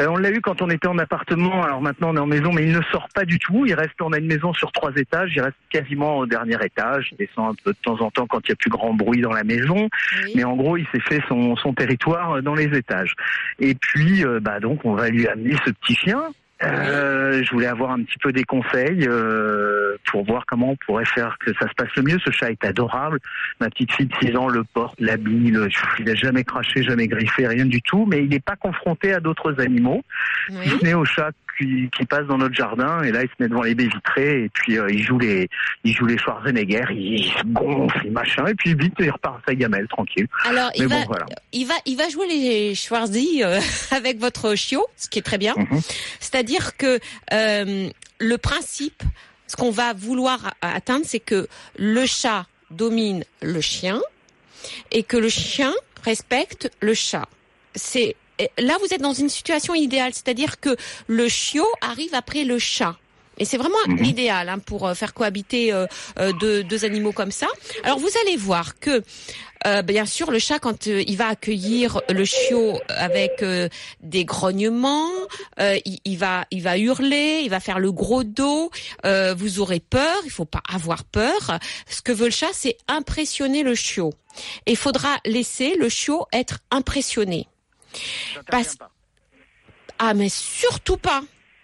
Euh, on l'a eu quand on était en appartement. Alors maintenant, on est en maison, mais il ne sort pas du tout. Il reste. On a une maison sur trois étages. Il reste quasiment au dernier étage. Il descend un peu de temps en temps quand il y a plus grand bruit dans la maison. oui. Mais en gros, il s'est fait son, son territoire euh, dans les étages. Et puis, euh, bah donc, on va lui amener ce petit chien. Euh, je voulais avoir un petit peu des conseils euh, pour voir comment on pourrait faire que ça se passe le mieux. Ce chat est adorable. Ma petite fille de 6 ans le porte, l'habille. le- Il n'a jamais craché, jamais griffé, rien du tout. Mais il n'est pas confronté à d'autres animaux, Oui. si ce n'est au chat qui, qui passent dans notre jardin et là il se met devant les baies vitrées et puis euh, il joue les il joue les Schwarzenegger, il, il se gonfle, machin et puis vite il repart à sa gamelle tranquille. Alors, il va, voilà. il va, il va jouer les Schwarzy euh, [LAUGHS] avec votre chiot, ce qui est très bien. Mhm. C'est-à-dire que euh, le principe, ce qu'on va vouloir atteindre, c'est que le chat domine le chien et que le chien respecte le chat. C'est là vous êtes dans une situation idéale, c'est-à-dire que le chiot arrive après le chat. Et c'est vraiment Mhm. l'idéal hein, pour euh, faire cohabiter euh, euh, deux, deux animaux comme ça. Alors vous allez voir que euh, bien sûr, le chat, quand euh, il va accueillir le chiot avec euh, des grognements, euh, il, il va, il va hurler, il va faire le gros dos. euh, vous aurez peur. Il faut pas avoir peur. Ce que veut le chat, c'est impressionner le chiot. Et il faudra laisser le chiot être impressionné. Parce- Ah, mais surtout pas.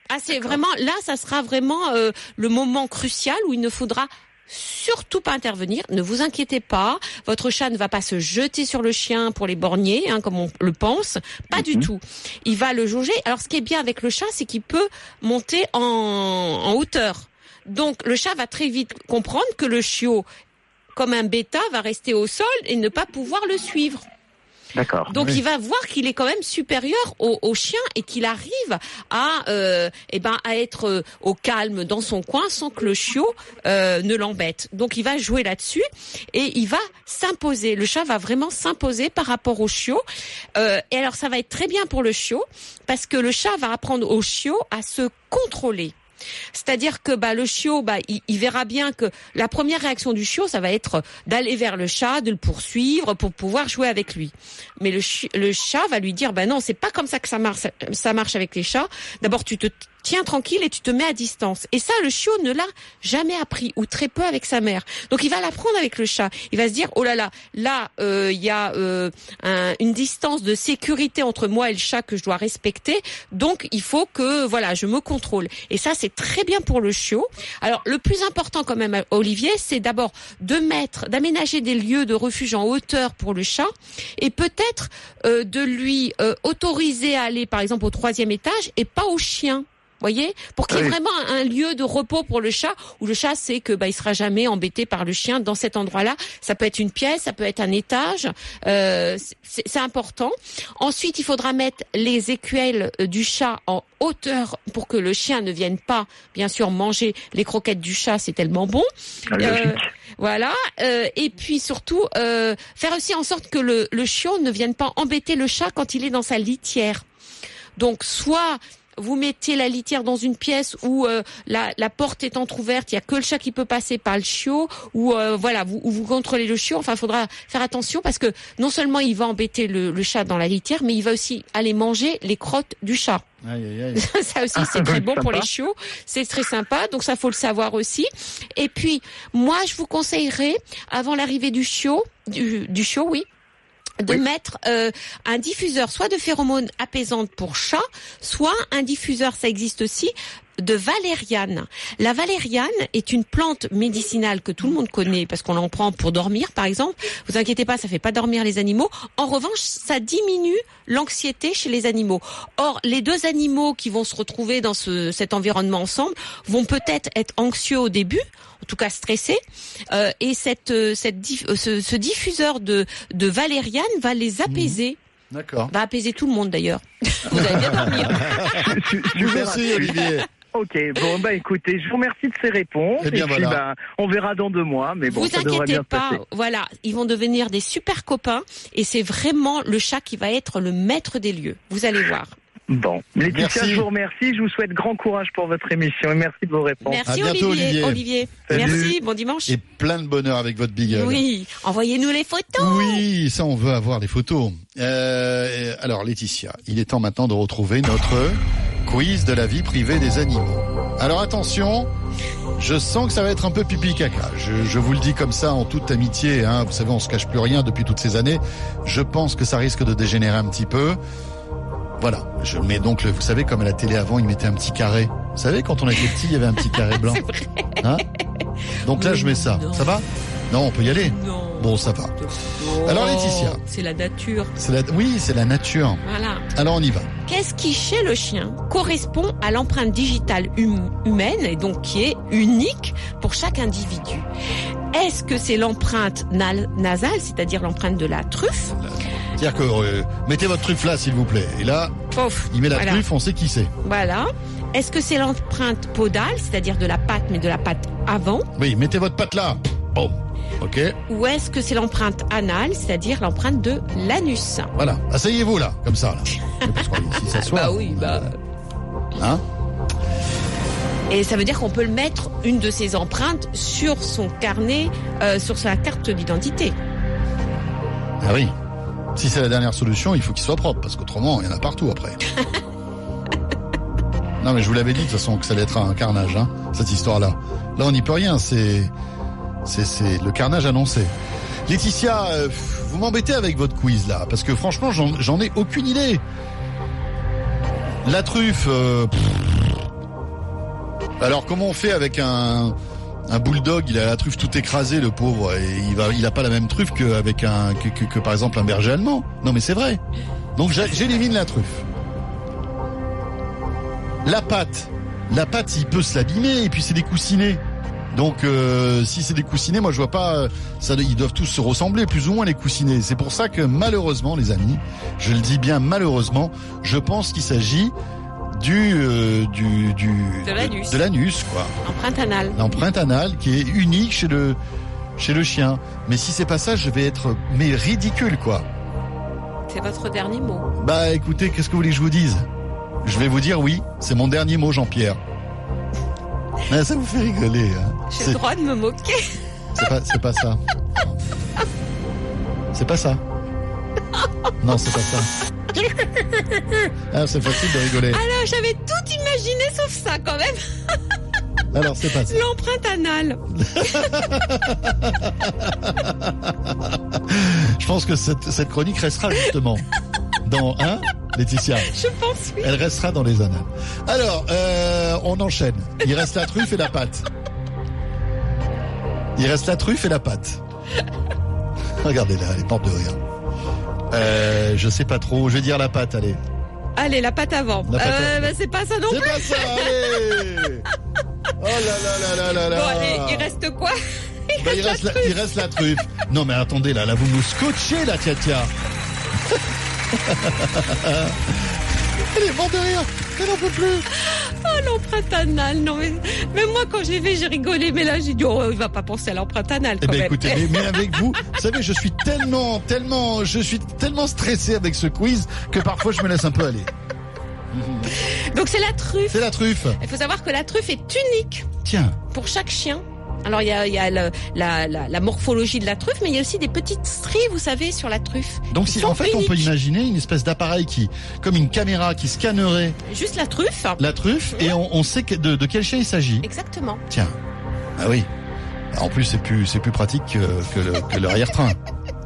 Ah, c'est vraiment là, ça sera vraiment euh, le moment crucial où il ne faudra surtout pas intervenir. Ne vous inquiétez pas, votre chat ne va pas se jeter sur le chien pour les borgner, hein, comme on le pense. Pas du Mhm. tout. Il va le jauger. Alors, ce qui est bien avec le chat, c'est qu'il peut monter en, en hauteur. Donc, le chat va très vite comprendre que le chiot, comme un bêta, va rester au sol et ne pas pouvoir le suivre. D'accord. Donc Oui. il va voir qu'il est quand même supérieur au, au chien et qu'il arrive à euh, eh ben à être euh, au calme dans son coin sans que le chiot euh, ne l'embête. Donc il va jouer là-dessus et il va s'imposer. Le chat va vraiment s'imposer par rapport au chiot. Euh, et alors ça va être très bien pour le chiot parce que le chat va apprendre au chiot à se contrôler. C'est-à-dire que bah, le chiot, bah, il, verra bien que la première réaction du chiot, ça va être d'aller vers le chat, de le poursuivre pour pouvoir jouer avec lui. Mais le, le chat va lui dire, bah non, c'est pas comme ça que ça marche, ça marche avec les chats. D'abord, tu te tiens tranquille et tu te mets à distance. Et ça, le chiot ne l'a jamais appris ou très peu avec sa mère. Donc, il va l'apprendre avec le chat. Il va se dire, oh là là, là, euh, il y a euh, un- une distance de sécurité entre moi et le chat que je dois respecter. Donc, il faut que, voilà, je me contrôle. Et ça, c'est très bien pour le chiot. Alors, le plus important quand même, Olivier, c'est d'abord de mettre, d'aménager des lieux de refuge en hauteur pour le chat et peut-être euh, de lui euh, autoriser à aller, par exemple, au troisième étage et pas au chien. Voyez, pour qu'il y ait Oui. vraiment un, lieu de repos pour le chat, où le chat sait que bah il sera jamais embêté par le chien dans cet endroit-là. Ça peut être une pièce, ça peut être un étage. Euh, c'est important. Ensuite, il faudra mettre les écuelles euh, du chat en hauteur pour que le chien ne vienne pas, bien sûr, manger les croquettes du chat. C'est tellement bon. Ah. Euh, voilà. Euh, et puis surtout, faire aussi en sorte que le, le chiot ne vienne pas embêter le chat quand il est dans sa litière. Donc, soit vous mettez la litière dans une pièce où euh, la, la porte est entrouverte, il y a que le chat qui peut passer, pas le chiot, ou euh, voilà, vous, ou vous contrôlez le chiot. Enfin, il faudra faire attention parce que non seulement il va embêter le, le chat dans la litière, mais il va aussi aller manger les crottes du chat. Aïe, aïe, aïe. [LAUGHS] ça aussi, c'est très bon pour les chiots. C'est très sympa, donc ça faut le savoir aussi. Et puis, moi, je vous conseillerais, avant l'arrivée du chiot, du, du chiot, oui, de Oui. mettre euh, un diffuseur, soit de phéromones apaisantes pour chat, soit un diffuseur, ça existe aussi, de valériane. La valériane est une plante médicinale que tout le monde connaît parce qu'on en prend pour dormir, par exemple. Vous inquiétez pas, ça fait pas dormir les animaux. En revanche, ça diminue l'anxiété chez les animaux. Or, les deux animaux qui vont se retrouver dans ce, cet environnement ensemble vont peut-être être anxieux au début, en tout cas stressés, euh, et cette, euh, cette diff- euh, ce, ce diffuseur de, de valériane va les apaiser, D'accord. va apaiser tout le monde d'ailleurs. Vous allez bien dormir. Merci [LAUGHS] Olivier. Ok, bon bah écoutez, je vous remercie de ces réponses. Eh bien, et puis voilà. bah, on verra dans deux mois, mais bon, vous ça devrait inquiétez bien pas, passer. voilà, ils vont devenir des super copains et c'est vraiment le chat qui va être le maître des lieux. Vous allez voir. Bon, Laetitia, Merci. je vous remercie, je vous souhaite grand courage pour votre émission et merci de vos réponses. Merci À bientôt, Olivier. Olivier. Merci, bon dimanche. Et plein de bonheur avec votre beagle. Oui, envoyez-nous les photos. Oui, ça on veut avoir les photos. Euh, alors Laetitia, il est temps maintenant de retrouver notre quiz de la vie privée des animaux. Alors attention, je sens que ça va être un peu pipi caca. Je, je vous le dis comme ça en toute amitié. Hein. Vous savez, on se cache plus rien depuis toutes ces années. Je pense que ça risque de dégénérer un petit peu. Voilà, je mets donc le, vous savez comme à la télé avant, ils mettaient un petit carré. Vous savez quand on était petit, il y avait un petit carré blanc. [LAUGHS] C'est vrai. Hein donc là, je mets ça. Ça va Non, on peut y aller. Non. Bon, ça va. Oh, Alors, Laetitia. C'est la nature. C'est la... Oui, c'est la nature. Voilà. Alors on y va. Qu'est-ce qui, chez le chien, correspond à l'empreinte digitale hum- humaine et donc qui est unique pour chaque individu? Est-ce que c'est l'empreinte nasale, c'est-à-dire l'empreinte de la truffe C'est-à-dire que euh, mettez votre truffe là, s'il vous plaît. Et là, il met la voilà. truffe, on sait qui c'est. Voilà. Est-ce que c'est l'empreinte podale, c'est-à-dire de la patte, mais de la patte avant Oui, mettez votre patte là. Bon, ok. Ou est-ce que c'est l'empreinte anale, c'est-à-dire l'empreinte de l'anus Voilà. Asseyez-vous là, comme ça. Là. [LAUGHS] Si ça soit. Bah oui, bah. Hein Et ça veut dire qu'on peut le mettre, une de ces empreintes, sur son carnet, euh, sur sa carte d'identité. Ah oui. Si c'est la dernière solution, il faut qu'il soit propre, parce qu'autrement, il y en a partout après. [LAUGHS] non, mais je vous l'avais dit de toute façon que ça allait être un carnage, hein, cette histoire-là. Là, on n'y peut rien. C'est, c'est, c'est le carnage annoncé. Laetitia, euh, vous m'embêtez avec votre quiz là, parce que franchement, j'en, j'en ai aucune idée. La truffe. euh, alors, comment on fait avec un un bulldog, il a la truffe tout écrasée, le pauvre, et il va, il a pas la même truffe que, par exemple un berger allemand. Non, mais c'est vrai. Donc j'élimine la truffe. La pâte, la pâte, il peut se l'abîmer, et puis c'est des coussinets. Donc euh, si c'est des coussinets, moi je vois pas, euh, ils doivent tous se ressembler plus ou moins les coussinets. C'est pour ça que malheureusement, les amis, je le dis bien malheureusement, je pense qu'il s'agit du, euh, du, du De l'anus. de l'anus, quoi Empreinte anale. l'empreinte anale qui est unique chez le chez le chien. Mais si c'est pas ça, je vais être mais ridicule quoi. C'est votre dernier mot. Bah écoutez, qu'est-ce que vous voulez que je vous dise? Je vais vous dire oui, c'est mon dernier mot Jean-Pierre. Ah, ça vous fait rigoler. Hein. J'ai le droit de me moquer. c'est pas c'est pas ça. C'est pas ça. Non, c'est pas ça. Ah, c'est facile de rigoler. Alors, j'avais tout imaginé sauf ça quand même. [LAUGHS] Alors, c'est pas ça. L'empreinte anale. [LAUGHS] Je pense que cette, cette chronique restera justement dans hein, Laetitia. Je pense oui. Elle restera dans les annales. Alors, euh, on enchaîne. Il reste la truffe et la pâte. Il reste la truffe et la pâte. Regardez là, elle est morte de rire. Euh, je sais pas trop. Je vais dire la pâte, allez. Allez, la patte avant. La patte Euh, bah, c'est pas ça non C'est plus. pas ça, allez [LAUGHS] Oh là là là là là là Bon, allez, il reste quoi? [LAUGHS] Bah, il, reste la, il reste la truffe. Non mais attendez, là, là, vous nous scotchez, la tia tia. [LAUGHS] Elle est morte de rire. Elle n'en peut plus. Oh, l'empreinte anale. Non, mais même moi, quand j'ai vu, j'ai rigolé. Mais là, j'ai dit, oh, il va pas penser à l'empreinte anale Eh ben même. écoutez, mais, mais avec vous, vous savez, je suis tellement, tellement, je suis tellement stressé avec ce quiz que parfois je me laisse un peu aller. Donc, c'est la truffe. C'est la truffe. Il faut savoir que la truffe est unique Tiens, pour chaque chien. Alors, il y a, il y a le- la, la, la morphologie de la truffe, mais il y a aussi des petites stries, vous savez, sur la truffe. donc si en fait on peut imaginer une espèce d'appareil qui, comme une caméra, qui scannerait Juste la truffe. la truffe et on, on sait que- de, de quel chien il s'agit. Exactement. Tiens, ah oui. En plus c'est plus c'est plus pratique que, que le, que le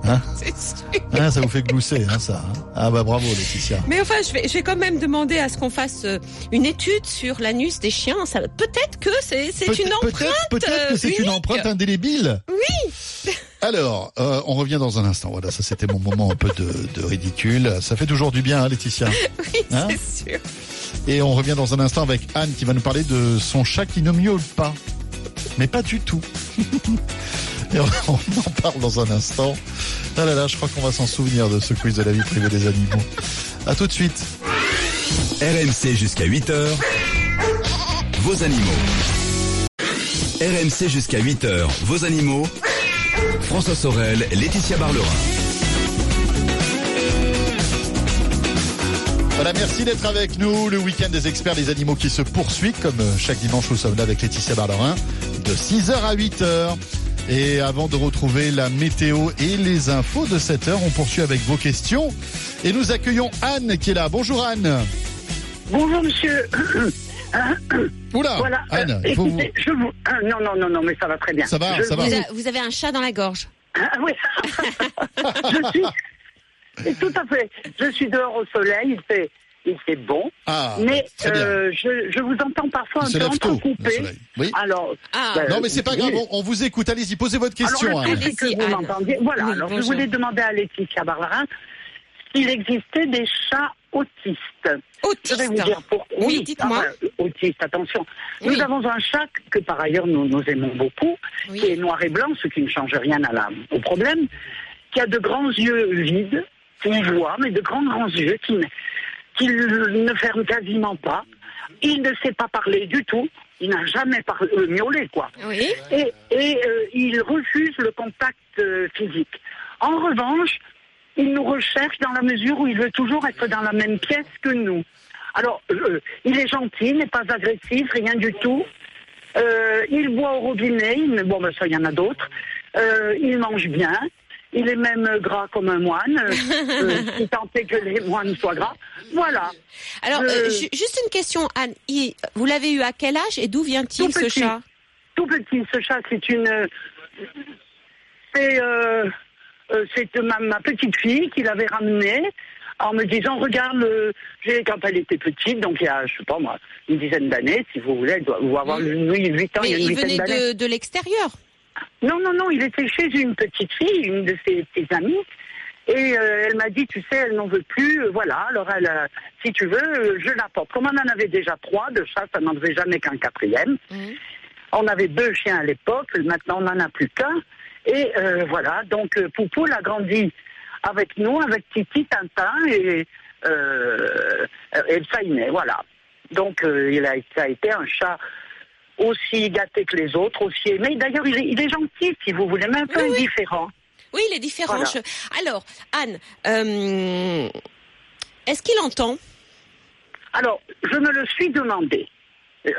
[LAUGHS] sûr. Ah, ça vous fait glousser, hein, ça. hein. Ah bah bravo Laetitia. Mais enfin, je vais, je vais quand même demander à ce qu'on fasse euh, une étude sur l'anus des chiens. Peut-être que c'est, une empreinte. Peut-être, que c'est une empreinte indélébile. Oui. Alors, euh, on revient dans un instant. Voilà, ça c'était mon moment un peu de, de ridicule. Ça fait toujours du bien, hein, Laetitia. [LAUGHS] Oui, Hein c'est sûr. Et on revient dans un instant avec Anne qui va nous parler de son chat qui ne miaule pas. Mais pas du tout. [LAUGHS] Et [LAUGHS] on, en parle dans un instant. Ah là là, je crois qu'on va s'en souvenir de ce quiz de la vie privée des animaux. À tout de suite. RMC jusqu'à 8h. Vos animaux. RMC jusqu'à 8h. Vos animaux. François Sorel, Laetitia Barlerin. Voilà, merci d'être avec nous. Le week-end des experts des animaux qui se poursuit, comme euh, chaque dimanche, nous sommes là avec Laetitia Barlerin, de 6h à 8h. Et avant de retrouver la météo et les infos de 7h, on poursuit avec vos questions. Et nous accueillons Anne qui est là. Bonjour Anne. Bonjour monsieur. [COUGHS] Oula, voilà. euh, Anne, faut vous... écoutez, je vous. ah, non, non, non, non, mais ça va très bien. Ça va, Je ça va. Vous, vous- a- vous avez un chat dans la gorge. Ah, oui. [LAUGHS] [LAUGHS] je suis. Et tout à fait. Je suis dehors au soleil. Il fait, fait bon. Ah, mais très bien. euh, je, je vous entends parfois un peu entrecoupé. Oui. Alors, Ah. ben, Non, mais c'est pas oui. grave, on, on vous écoute. Allez-y, posez votre question. Alors, le c'est que vous m'entendiez. Voilà, Oui, alors bonjour. je voulais demander à Laetitia Barbarin s'il existait des chats autistes. Je vais vous Autiste. dire pour Oui, dites-moi. ah, autiste, attention. Oui. Nous avons un chat que par ailleurs nous, nous aimons beaucoup, Oui. qui est noir et blanc, ce qui ne change rien à la, au problème, qui a de grands yeux vides, qui voit, mais de grands grands yeux, qui, ne- qui ne ferment quasiment pas. Il ne sait pas parler du tout. Il n'a jamais parlé, euh, miaulé, quoi Oui. et, et, euh, il refuse le contact euh, physique. En revanche, il nous recherche dans la mesure où il veut toujours être dans la même pièce que nous. Alors, euh, il est gentil, n'est pas agressif, rien du tout. Il boit au robinet, mais bon, ben, ça, il y en a d'autres. Il mange bien. Il est même gras comme un moine, euh, [LAUGHS] euh, si tant est que les moines soient gras. Voilà. Alors, euh, ju- juste une question, Anne. Il- vous l'avez eu à quel âge et d'où vient-il ce petit. chat? Tout petit. Ce chat, c'est une. C'est euh, euh, c'est ma, ma petite fille qui l'avait ramené en me disant regarde, euh, quand elle était petite, donc il y a, je sais pas moi, une dizaine d'années, si vous voulez, elle doit avoir Mm. une- oui, 8 ans, Mais il y a une il venait de, de l'extérieur. Non, non, non, il était chez une petite fille, une de ses, amies. Et euh, elle m'a dit, tu sais, elle n'en veut plus, euh, voilà, alors elle, euh, si tu veux, je l'apporte. Comme on en avait déjà trois de chats, ça n'en devait jamais qu'un quatrième. Mhm. On avait deux chiens à l'époque, maintenant on n'en a plus qu'un. Et voilà, donc euh, Poupoule a grandi avec nous, avec Titi, Tintin et, euh, et le Sainet, voilà. Donc il a, ça a été un chat aussi gâté que les autres, aussi aimé. D'ailleurs, il est, il est gentil, si vous voulez, mais un peu Oui, indifférent. Oui, il est différent. Voilà. Alors, Anne, euh, est-ce qu'il entend? Alors, je me le suis demandé.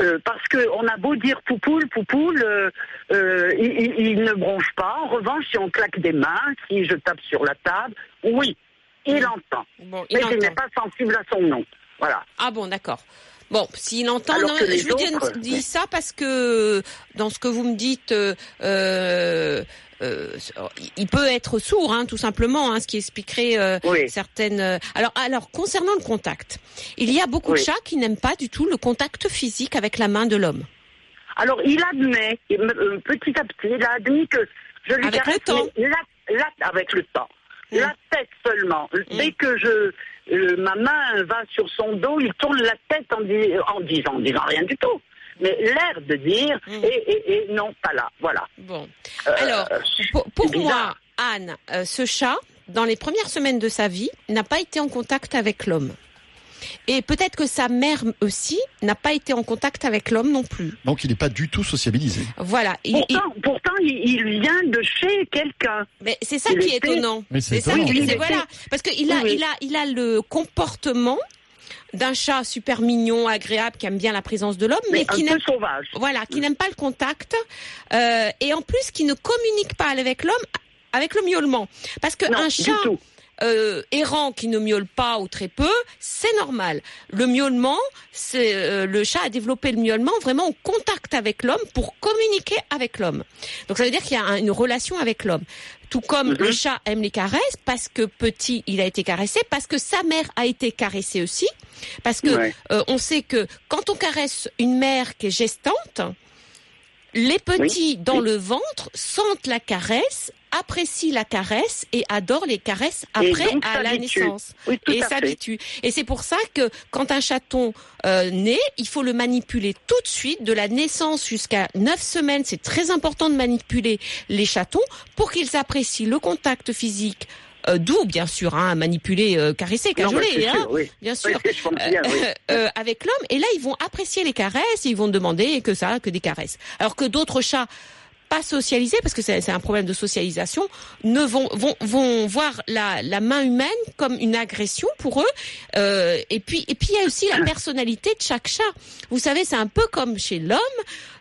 Euh, parce que on a beau dire poupoule, poupoule, euh, euh, il, ne bronche pas. En revanche, si on claque des mains, si je tape sur la table, oui, il entend. Bon, il Mais il entend. n'est pas sensible à son nom. Voilà. Ah bon, d'accord. Bon, s'il entend, non, je vous dis, autres, dis oui. ça parce que dans ce que vous me dites, euh, euh, euh, il peut être sourd, hein, tout simplement, hein, ce qui expliquerait euh, Oui. certaines. Alors, alors concernant le contact, il y a beaucoup de chats qui n'aiment pas du tout le contact physique avec la main de l'homme. Alors, il admet, et me- petit à petit, il a admis que je lui Avec caresse le temps. la, la- avec le temps. Mm. La tête seulement. Dès que je, euh, ma main va sur son dos, il tourne la tête en, dis- en disant, en disant rien du tout. Mais l'air de dire, Mm. et, et, et non, pas là. Voilà. Bon, Euh, alors pour, pour moi. Anne, euh, ce chat, dans les premières semaines de sa vie, n'a pas été en contact avec l'homme. Et peut-être que sa mère aussi n'a pas été en contact avec l'homme non plus. Donc il n'est pas du tout sociabilisé. Voilà. Il- il- Pourtant, pourtant il, il vient de chez quelqu'un. mais c'est ça il qui est étonnant. Mais c'est ça qui- voilà. Parce qu'il a, Oui, il a, il a le comportement d'un chat super mignon, agréable, qui aime bien la présence de l'homme, mais, Mais qui un n'aime peu sauvage. voilà, qui n'aime pas le contact, euh, et en plus qui ne communique pas avec l'homme avec le miaulement. Parce que Non, un du chat tout. Euh, errant qui ne miaule pas ou très peu, c'est normal. Le miaulement, c'est euh, le chat a développé le miaulement vraiment au contact avec l'homme pour communiquer avec l'homme. Donc ça veut dire qu'il y a un- une relation avec l'homme. Tout comme Mhm. le chat aime les caresses parce que petit il a été caressé, parce que sa mère a été caressée aussi, parce que Ouais. euh, on sait que quand on caresse une mère qui est gestante, les petits dans le ventre sentent la caresse, apprécient la caresse et adorent les caresses après donc à la naissance. Oui, et s'habituent. Et c'est pour ça que quand un chaton euh, naît, il faut le manipuler tout de suite, de la naissance jusqu'à 9 semaines. C'est très important de manipuler les chatons pour qu'ils apprécient le contact physique. Euh, doux bien sûr, hein, manipuler, euh, caresser, cajoler, c'est hein, sûr, oui. bien sûr. [LAUGHS] bien, oui. Euh, avec l'homme et là ils vont apprécier les caresses et ils vont demander que ça que des caresses alors que d'autres chats pas socialisés parce que c'est c'est un problème de socialisation ne vont vont vont voir la la main humaine comme une agression pour eux euh, et puis et puis il y a aussi la personnalité de chaque chat vous savez c'est un peu comme chez l'homme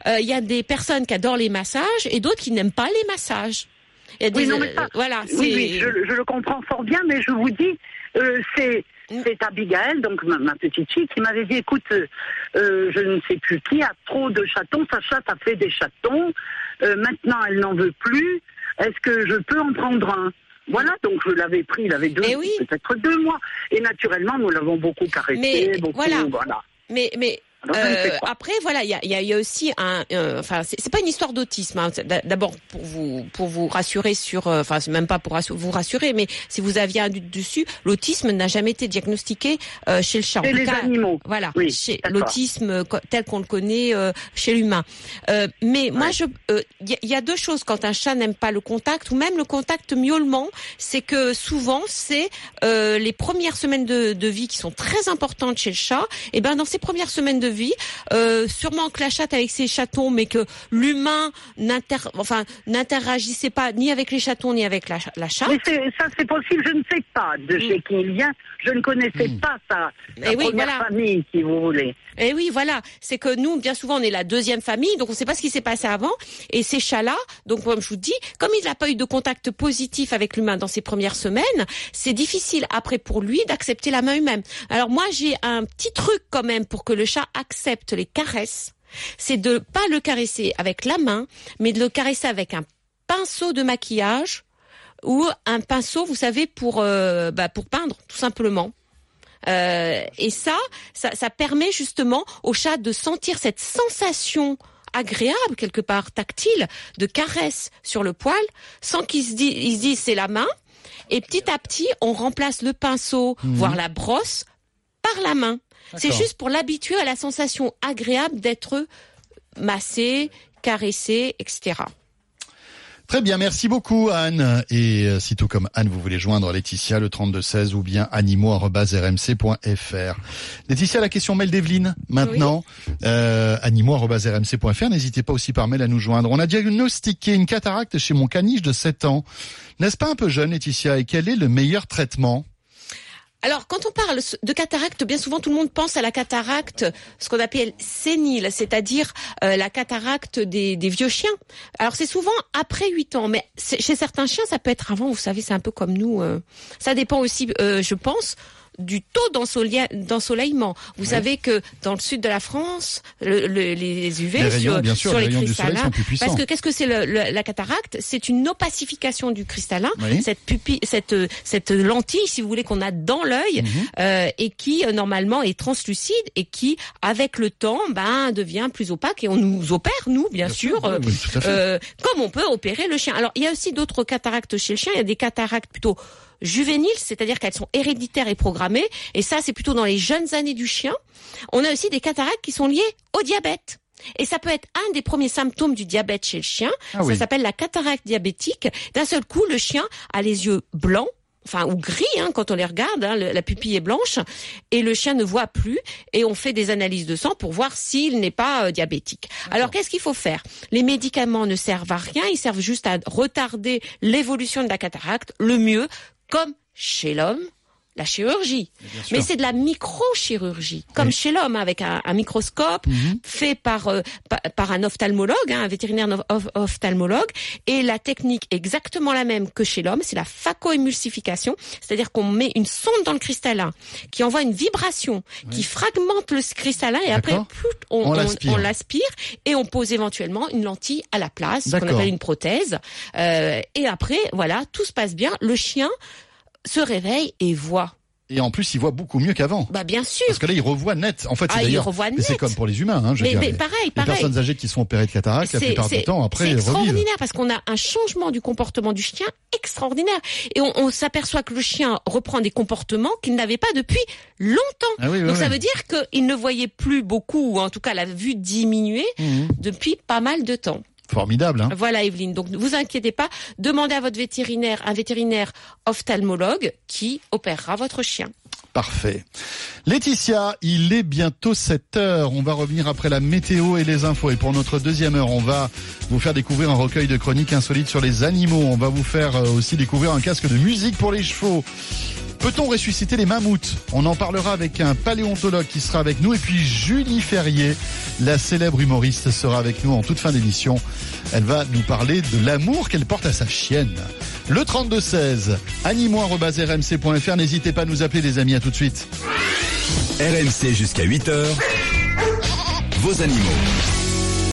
Euh, il y a des personnes qui adorent les massages et d'autres qui n'aiment pas les massages a Oui, des- non, mais ça- euh, voilà Oui, oui, je, je le comprends fort bien, mais je vous dis, euh, c'est Mm. c'est Abigail, donc ma, ma petite fille, qui m'avait dit, écoute, euh, je ne sais plus qui a trop de chatons, sa chatte a fait des chatons, euh, maintenant elle n'en veut plus, est-ce que je peux en prendre un? Voilà, donc je l'avais pris, il avait deux, Eh oui. peut-être deux mois. Et naturellement, nous l'avons beaucoup caressé, Mais beaucoup, voilà. voilà. Mais, mais Euh, après, voilà, il y a, il y a- il y a aussi un. euh, Enfin, c'est pas une histoire d'autisme. hein. D'a- D'abord pour vous pour vous rassurer sur. euh, Enfin, c'est même pas pour vous rassurer, mais si vous aviez un doute dessus, l'autisme n'a jamais été diagnostiqué euh, chez le chat. Chez les cas, animaux. Voilà, Oui, chez l'autisme tel qu'on le connaît euh, chez l'humain. Mais moi, je, il y, a- il y a deux choses quand un chat n'aime pas le contact ou même le contact miaulement, c'est que souvent c'est les premières semaines de, de vie qui sont très importantes chez le chat. Et ben dans ces premières semaines de vie, euh, sûrement que la chatte avec ses chatons, mais que l'humain n'inter, enfin n'interagissait pas ni avec les chatons ni avec la, la chatte. Mais ça, c'est possible, je ne sais pas de chez qui il vient. Je ne connaissais pas sa, sa Eh oui, première voilà. famille, si vous voulez. Et oui, voilà, c'est que nous, bien souvent, on est la deuxième famille, donc on ne sait pas ce qui s'est passé avant. Et ces chats-là, donc comme je vous dis, comme il n'a pas eu de contact positif avec l'humain dans ses premières semaines, c'est difficile après pour lui d'accepter la main humaine. Alors moi, j'ai un petit truc quand même pour que le chat accepte les caresses. C'est de pas le caresser avec la main, mais de le caresser avec un pinceau de maquillage ou un pinceau, vous savez, pour euh, bah, pour peindre, tout simplement. Euh, et ça, ça, ça permet justement au chat de sentir cette sensation agréable quelque part tactile de caresse sur le poil sans qu'il se dise, il se dise c'est la main et petit à petit on remplace le pinceau voire la brosse par la main. C'est juste pour l'habituer à la sensation agréable d'être massé, caressé, etc. Très bien, merci beaucoup Anne. Et euh, si tout comme Anne, vous voulez joindre Laetitia, le 3216 ou bien animaux.rmc.fr. Laetitia, la question mail d'Evelyne maintenant. Euh, animaux.rmc.fr. N'hésitez pas aussi par mail à nous joindre. On a diagnostiqué une cataracte chez mon caniche de 7 ans. N'est-ce pas un peu jeune Laetitia Et quel est le meilleur traitement? Alors, quand on parle de cataracte, bien souvent tout le monde pense à la cataracte, ce qu'on appelle sénile, c'est-à-dire euh, la cataracte des, vieux chiens. Alors, c'est souvent après 8 ans, mais chez certains chiens, ça peut être avant, vous savez, c'est un peu comme nous. euh. ça dépend aussi, euh, je pense, du taux d'ensoleil- d'ensoleillement. Vous savez que dans le sud de la France, le- le- les UV Les rayons, sur, bien sûr, sur les cristallins, sont plus puissants. parce que qu'est-ce que c'est la cataracte? C'est une opacification du cristallin, Oui. cette pupille, cette cette lentille, si vous voulez, qu'on a dans l'œil Mhm. euh, et qui euh, normalement est translucide et qui, avec le temps, ben devient plus opaque et on nous opère nous, bien, sûr, euh, oui, euh, comme on peut opérer le chien. Alors il y a aussi d'autres cataractes chez le chien. Il y a des cataractes plutôt juvéniles, c'est-à-dire qu'elles sont héréditaires et programmées. Et ça, c'est plutôt dans les jeunes années du chien. On a aussi des cataractes qui sont liées au diabète. Et ça peut être un des premiers symptômes du diabète chez le chien. Ah ça oui. s'appelle la cataracte diabétique. D'un seul coup, le chien a les yeux blancs, enfin ou gris hein, quand on les regarde. hein, le- la pupille est blanche et le chien ne voit plus. Et on fait des analyses de sang pour voir s'il n'est pas euh, diabétique. Alors qu'est-ce qu'il faut faire? Les médicaments ne servent à rien. Ils servent juste à retarder l'évolution de la cataracte. Le mieux, comme chez l'homme. La chirurgie, mais c'est de la microchirurgie, comme Oui. chez l'homme, avec un, un microscope Mhm. fait par euh, pa- par un ophtalmologue, hein, un vétérinaire ophtalmologue, et la technique est exactement la même que chez l'homme, c'est la phacoémulsification, c'est-à-dire qu'on met une sonde dans le cristallin qui envoie une vibration qui fragmente le cristallin et après on, On on- l'aspire. on l'aspire et on pose éventuellement une lentille à la place, ce qu'on appelle une prothèse. Euh, et après, voilà, tout se passe bien. Le chien se réveille et voit. Et en plus, il voit beaucoup mieux qu'avant. Bah bien sûr. Parce que là, il revoit net. En fait, Ah, il revoit c'est comme pour les humains. Hein, je veux Mais, dire, mais les- pareil, les pareil. personnes âgées qui sont opérées de cataracte, la plupart du temps, après, c'est revivent. extraordinaire parce qu'on a un changement du comportement du chien extraordinaire et on, on s'aperçoit que le chien reprend des comportements qu'il n'avait pas depuis longtemps. Ah oui, Donc oui. ça veut dire qu'il ne voyait plus beaucoup, ou en tout cas la vue diminuer Mhm. depuis pas mal de temps. Formidable. Hein. Voilà Evelyne, donc ne vous inquiétez pas, demandez à votre vétérinaire, un vétérinaire ophtalmologue qui opérera votre chien. Parfait. Laetitia, il est bientôt 7 heures. On va revenir après la météo et les infos. Et pour notre deuxième heure, on va vous faire découvrir un recueil de chroniques insolites sur les animaux. On va vous faire euh, aussi découvrir un casque de musique pour les chevaux. Peut-on ressusciter les mammouths? On en parlera avec un paléontologue qui sera avec nous. Et puis Julie Ferrier, la célèbre humoriste, sera avec nous en toute fin d'émission. Elle va nous parler de l'amour qu'elle porte à sa chienne. Le 3216, animaux.rmc.fr. N'hésitez pas à nous appeler les amis. À tout de suite. RMC jusqu'à 8h. Vos animaux.